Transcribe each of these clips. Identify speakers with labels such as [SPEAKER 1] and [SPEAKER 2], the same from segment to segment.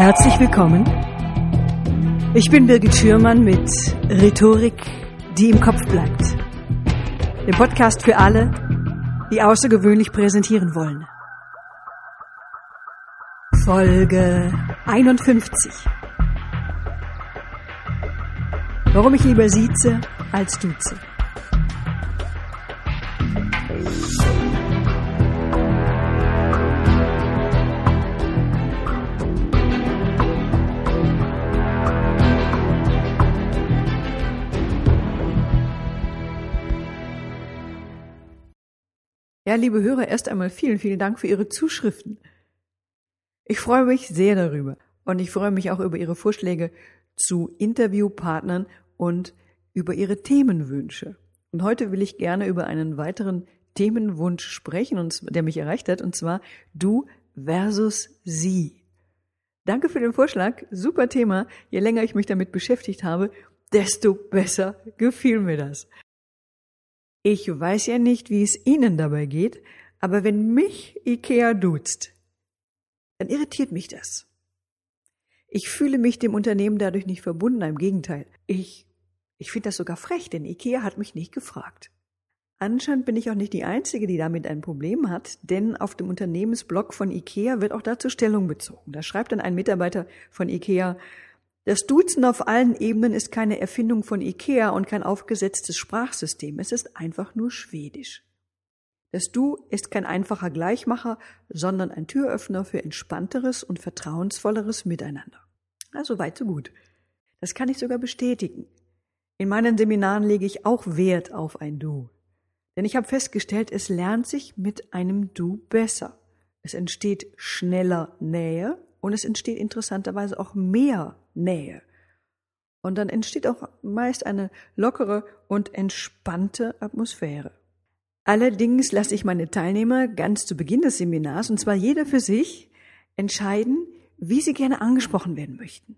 [SPEAKER 1] Herzlich willkommen. Ich bin Birgit Schürmann mit Rhetorik, die im Kopf bleibt. Dem Podcast für alle, die außergewöhnlich präsentieren wollen. Folge 51. Warum ich lieber sieze als duze. Ja, liebe Hörer, erst einmal vielen, vielen Dank für Ihre Zuschriften. Ich freue mich sehr darüber und ich freue mich auch über Ihre Vorschläge zu Interviewpartnern und über Ihre Themenwünsche. Und heute will ich gerne über einen weiteren Themenwunsch sprechen, der mich erreicht hat, und zwar du versus sie. Danke für den Vorschlag, super Thema. Je länger ich mich damit beschäftigt habe, desto besser gefiel mir das. Ich weiß ja nicht, wie es Ihnen dabei geht, aber wenn mich Ikea duzt, dann irritiert mich das. Ich fühle mich dem Unternehmen dadurch nicht verbunden, im Gegenteil. Ich, ich finde das sogar frech, denn Ikea hat mich nicht gefragt. Anscheinend bin ich auch nicht die Einzige, die damit ein Problem hat, denn auf dem Unternehmensblog von IKEA wird auch dazu Stellung bezogen. Da schreibt dann ein Mitarbeiter von IKEA, das Duzen auf allen Ebenen ist keine Erfindung von IKEA und kein aufgesetztes Sprachsystem. Es ist einfach nur Schwedisch. Das Du ist kein einfacher Gleichmacher, sondern ein Türöffner für entspannteres und vertrauensvolleres Miteinander. Also weit so gut. Das kann ich sogar bestätigen. In meinen Seminaren lege ich auch Wert auf ein Du. Denn ich habe festgestellt, es lernt sich mit einem Du besser. Es entsteht schneller Nähe und es entsteht interessanterweise auch mehr Nähe. Und dann entsteht auch meist eine lockere und entspannte Atmosphäre. Allerdings lasse ich meine Teilnehmer ganz zu Beginn des Seminars, und zwar jeder für sich, entscheiden, wie sie gerne angesprochen werden möchten.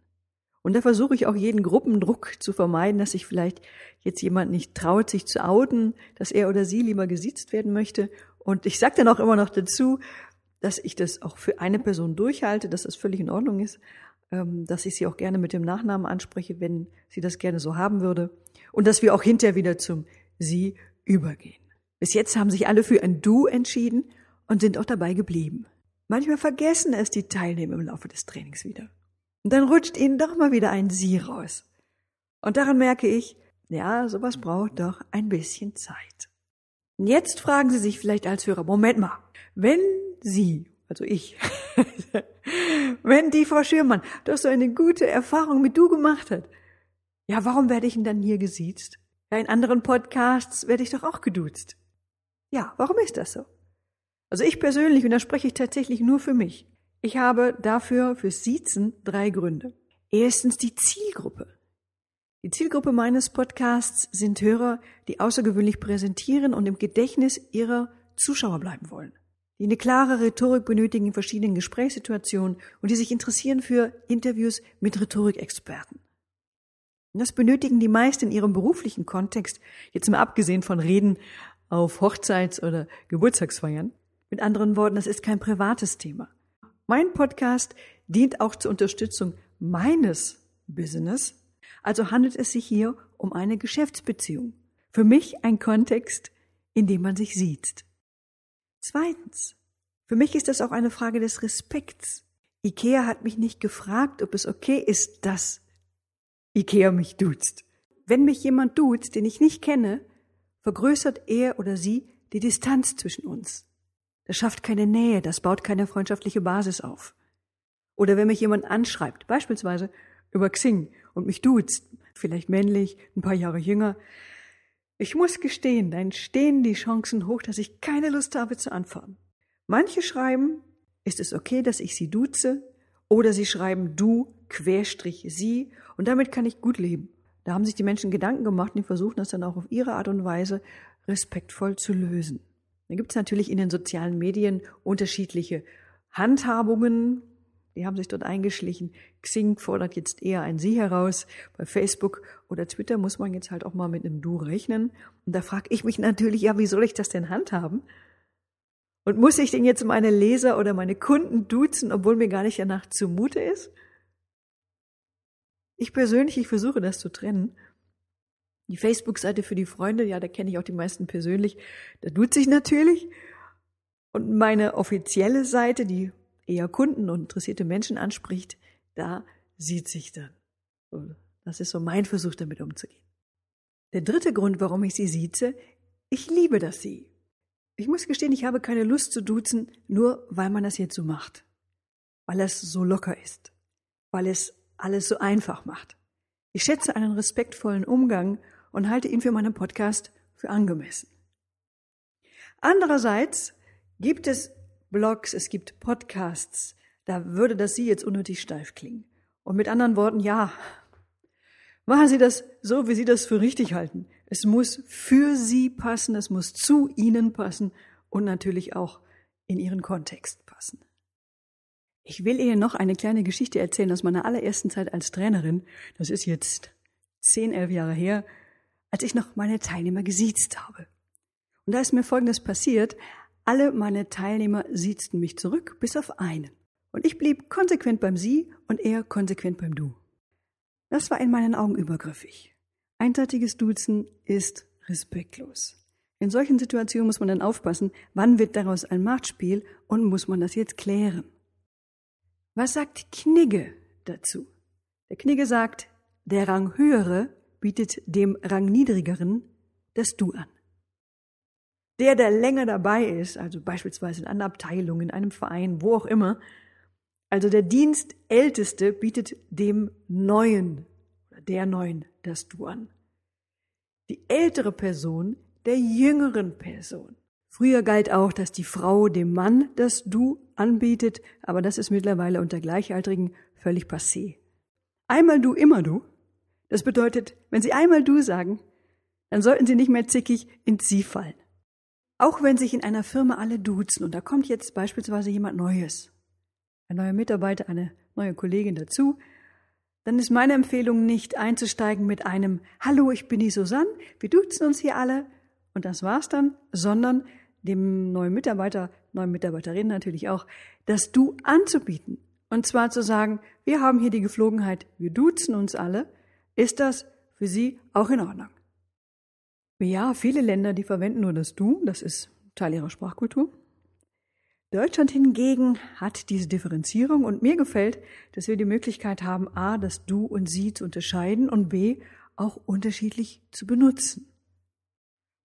[SPEAKER 1] Und da versuche ich auch jeden Gruppendruck zu vermeiden, dass sich vielleicht jetzt jemand nicht traut, sich zu outen, dass er oder sie lieber gesiezt werden möchte. Und ich sage dann auch immer noch dazu, dass ich das auch für eine Person durchhalte, dass das völlig in Ordnung ist, dass ich sie auch gerne mit dem Nachnamen anspreche, wenn sie das gerne so haben würde. Und dass wir auch hinterher wieder zum Sie übergehen. Bis jetzt haben sich alle für ein Du entschieden und sind auch dabei geblieben. Manchmal vergessen es die Teilnehmer im Laufe des Trainings wieder. Und dann rutscht ihnen doch mal wieder ein Sie raus. Und daran merke ich, ja, sowas braucht doch ein bisschen Zeit. Und jetzt fragen Sie sich vielleicht als Hörer, Moment mal, wenn Sie, also ich, wenn die Frau Schürmann doch so eine gute Erfahrung mit du gemacht hat, ja, warum werde ich denn dann hier gesiezt? Ja, in anderen Podcasts werde ich doch auch geduzt. Ja, warum ist das so? Also ich persönlich, und da spreche ich tatsächlich nur für mich, ich habe dafür fürs Siezen drei Gründe. Erstens die Zielgruppe. Die Zielgruppe meines Podcasts sind Hörer, die außergewöhnlich präsentieren und im Gedächtnis ihrer Zuschauer bleiben wollen die eine klare Rhetorik benötigen in verschiedenen Gesprächssituationen und die sich interessieren für Interviews mit Rhetorikexperten. Und das benötigen die meist in ihrem beruflichen Kontext, jetzt mal abgesehen von Reden auf Hochzeits- oder Geburtstagsfeiern. Mit anderen Worten, das ist kein privates Thema. Mein Podcast dient auch zur Unterstützung meines Business, also handelt es sich hier um eine Geschäftsbeziehung. Für mich ein Kontext, in dem man sich sieht. Zweitens, für mich ist das auch eine Frage des Respekts. Ikea hat mich nicht gefragt, ob es okay ist, dass Ikea mich duzt. Wenn mich jemand duzt, den ich nicht kenne, vergrößert er oder sie die Distanz zwischen uns. Das schafft keine Nähe, das baut keine freundschaftliche Basis auf. Oder wenn mich jemand anschreibt, beispielsweise über Xing und mich duzt, vielleicht männlich, ein paar Jahre jünger, ich muss gestehen, dann stehen die Chancen hoch, dass ich keine Lust habe zu antworten. Manche schreiben, ist es okay, dass ich sie duze? Oder sie schreiben du, Querstrich sie, und damit kann ich gut leben. Da haben sich die Menschen Gedanken gemacht und die versuchen das dann auch auf ihre Art und Weise respektvoll zu lösen. Dann gibt es natürlich in den sozialen Medien unterschiedliche Handhabungen, die haben sich dort eingeschlichen. Xing fordert jetzt eher ein Sie heraus. Bei Facebook oder Twitter muss man jetzt halt auch mal mit einem Du rechnen. Und da frage ich mich natürlich, ja, wie soll ich das denn handhaben? Und muss ich denn jetzt meine Leser oder meine Kunden duzen, obwohl mir gar nicht danach zumute ist? Ich persönlich, ich versuche das zu trennen. Die Facebook-Seite für die Freunde, ja, da kenne ich auch die meisten persönlich. Da tut sich natürlich. Und meine offizielle Seite, die eher Kunden und interessierte Menschen anspricht, da sieht sich dann. Das ist so mein Versuch, damit umzugehen. Der dritte Grund, warum ich sie sieze, ich liebe das Sie. Ich muss gestehen, ich habe keine Lust zu duzen, nur weil man das jetzt so macht. Weil es so locker ist. Weil es alles so einfach macht. Ich schätze einen respektvollen Umgang und halte ihn für meinen Podcast für angemessen. Andererseits gibt es Blogs, es gibt Podcasts, da würde das Sie jetzt unnötig steif klingen. Und mit anderen Worten, ja, machen Sie das so, wie Sie das für richtig halten. Es muss für Sie passen, es muss zu Ihnen passen und natürlich auch in Ihren Kontext passen. Ich will Ihnen noch eine kleine Geschichte erzählen aus meiner allerersten Zeit als Trainerin. Das ist jetzt zehn, elf Jahre her, als ich noch meine Teilnehmer gesiezt habe. Und da ist mir Folgendes passiert. Alle meine Teilnehmer siezten mich zurück, bis auf einen. Und ich blieb konsequent beim Sie und er konsequent beim Du. Das war in meinen Augen übergriffig. Einseitiges Duzen ist respektlos. In solchen Situationen muss man dann aufpassen, wann wird daraus ein Machtspiel und muss man das jetzt klären. Was sagt Knigge dazu? Der Knigge sagt, der Rang höhere bietet dem Rang niedrigeren das Du an. Der, der länger dabei ist, also beispielsweise in einer Abteilung, in einem Verein, wo auch immer, also der Dienstälteste bietet dem Neuen, der Neuen das Du an. Die ältere Person der jüngeren Person. Früher galt auch, dass die Frau dem Mann das Du anbietet, aber das ist mittlerweile unter Gleichaltrigen völlig passé. Einmal du, immer du. Das bedeutet, wenn Sie einmal du sagen, dann sollten Sie nicht mehr zickig ins Sie fallen. Auch wenn sich in einer Firma alle duzen und da kommt jetzt beispielsweise jemand Neues, ein neuer Mitarbeiter, eine neue Kollegin dazu, dann ist meine Empfehlung nicht einzusteigen mit einem Hallo, ich bin die Susanne, wir duzen uns hier alle und das war's dann, sondern dem neuen Mitarbeiter, neuen Mitarbeiterin natürlich auch, das Du anzubieten. Und zwar zu sagen, wir haben hier die Geflogenheit, wir duzen uns alle. Ist das für Sie auch in Ordnung? Ja, viele Länder, die verwenden nur das Du, das ist Teil ihrer Sprachkultur. Deutschland hingegen hat diese Differenzierung und mir gefällt, dass wir die Möglichkeit haben, a, das Du und Sie zu unterscheiden und b, auch unterschiedlich zu benutzen.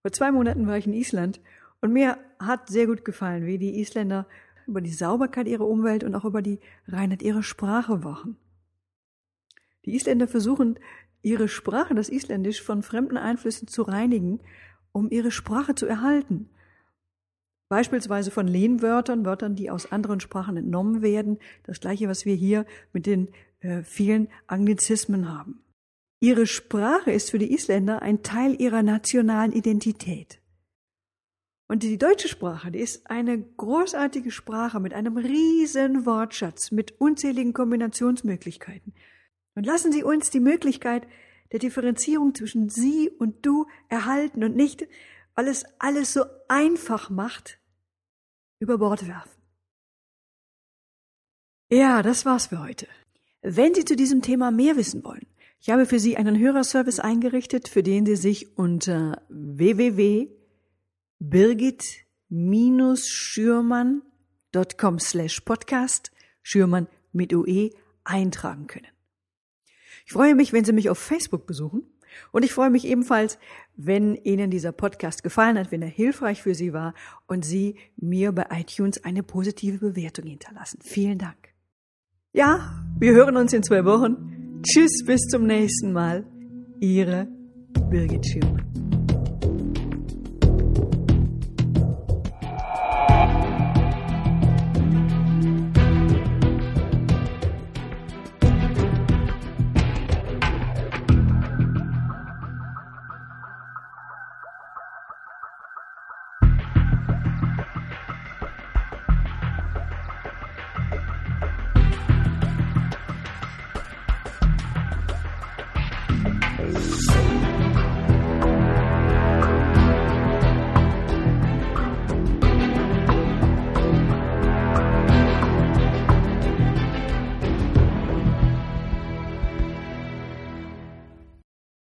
[SPEAKER 1] Vor zwei Monaten war ich in Island und mir hat sehr gut gefallen, wie die Isländer über die Sauberkeit ihrer Umwelt und auch über die Reinheit ihrer Sprache wachen. Die Isländer versuchen, ihre Sprache, das Isländisch, von fremden Einflüssen zu reinigen, um ihre Sprache zu erhalten. Beispielsweise von Lehnwörtern, Wörtern, die aus anderen Sprachen entnommen werden. Das gleiche, was wir hier mit den äh, vielen Anglizismen haben. Ihre Sprache ist für die Isländer ein Teil ihrer nationalen Identität. Und die deutsche Sprache, die ist eine großartige Sprache mit einem riesen Wortschatz, mit unzähligen Kombinationsmöglichkeiten. Und lassen Sie uns die Möglichkeit der Differenzierung zwischen Sie und Du erhalten und nicht, weil es alles so einfach macht, über Bord werfen. Ja, das war's für heute. Wenn Sie zu diesem Thema mehr wissen wollen, ich habe für Sie einen Hörerservice eingerichtet, für den Sie sich unter www birgit-schürmann.com slash podcast, Schürmann mit UE, eintragen können. Ich freue mich, wenn Sie mich auf Facebook besuchen. Und ich freue mich ebenfalls, wenn Ihnen dieser Podcast gefallen hat, wenn er hilfreich für Sie war und Sie mir bei iTunes eine positive Bewertung hinterlassen. Vielen Dank. Ja, wir hören uns in zwei Wochen. Tschüss, bis zum nächsten Mal. Ihre Birgit Schürmann. Bye.